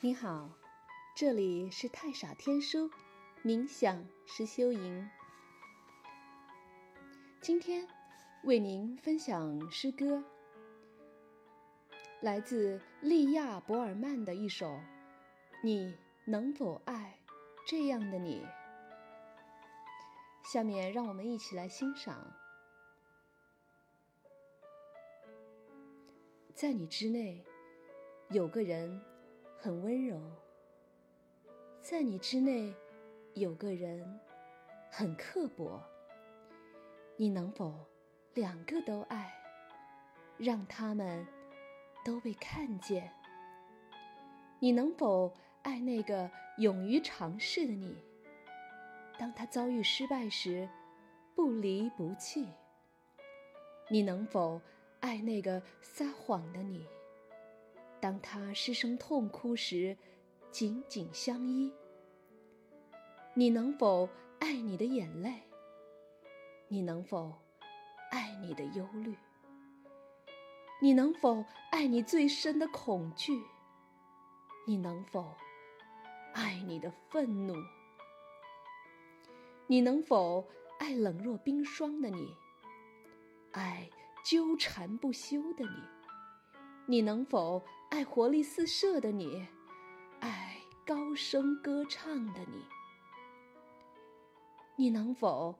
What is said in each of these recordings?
你好，这里是太傻天书，冥想是修营。今天为您分享诗歌，来自利亚·博尔曼的一首《你能否爱这样的你》。下面让我们一起来欣赏，在你之内有个人。很温柔，在你之内有个人很刻薄，你能否两个都爱，让他们都被看见？你能否爱那个勇于尝试的你？当他遭遇失败时，不离不弃。你能否爱那个撒谎的你？当他失声痛哭时，紧紧相依。你能否爱你的眼泪？你能否爱你的忧虑？你能否爱你最深的恐惧？你能否爱你的愤怒？你能否爱冷若冰霜的你？爱纠缠不休的你？你能否爱活力四射的你，爱高声歌唱的你？你能否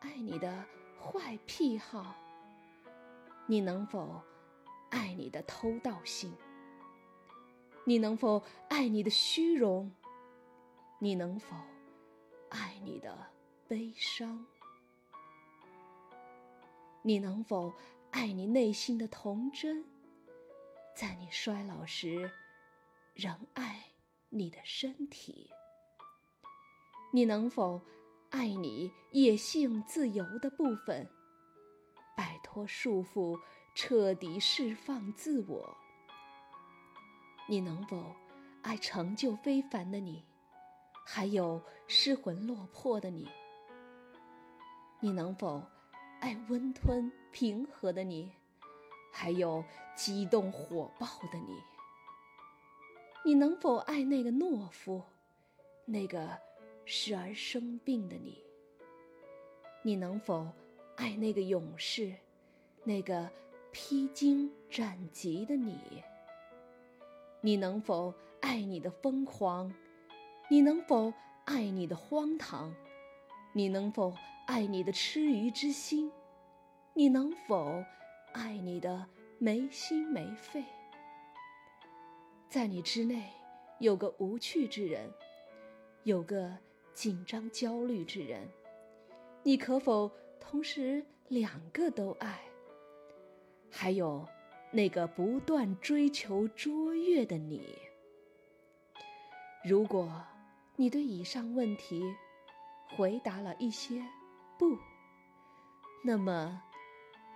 爱你的坏癖好？你能否爱你的偷盗性？你能否爱你的虚荣？你能否爱你的悲伤？你能否爱你内心的童真？在你衰老时，仍爱你的身体。你能否爱你野性自由的部分，摆脱束缚，彻底释放自我？你能否爱成就非凡的你，还有失魂落魄的你？你能否爱温吞平和的你？还有激动火爆的你，你能否爱那个懦夫，那个时而生病的你？你能否爱那个勇士，那个披荆斩棘的你？你能否爱你的疯狂？你能否爱你的荒唐？你能否爱你的痴愚之心？你能否？爱你的没心没肺，在你之内有个无趣之人，有个紧张焦虑之人，你可否同时两个都爱？还有那个不断追求卓越的你。如果你对以上问题回答了一些不，那么。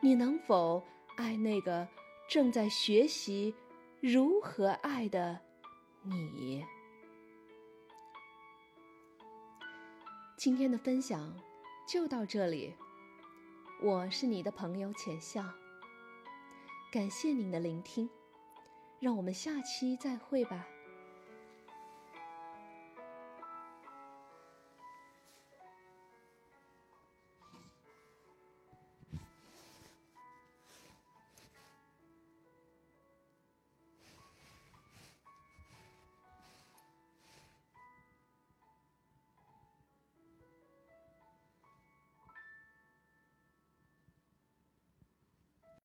你能否爱那个正在学习如何爱的你？今天的分享就到这里，我是你的朋友浅笑，感谢您的聆听，让我们下期再会吧。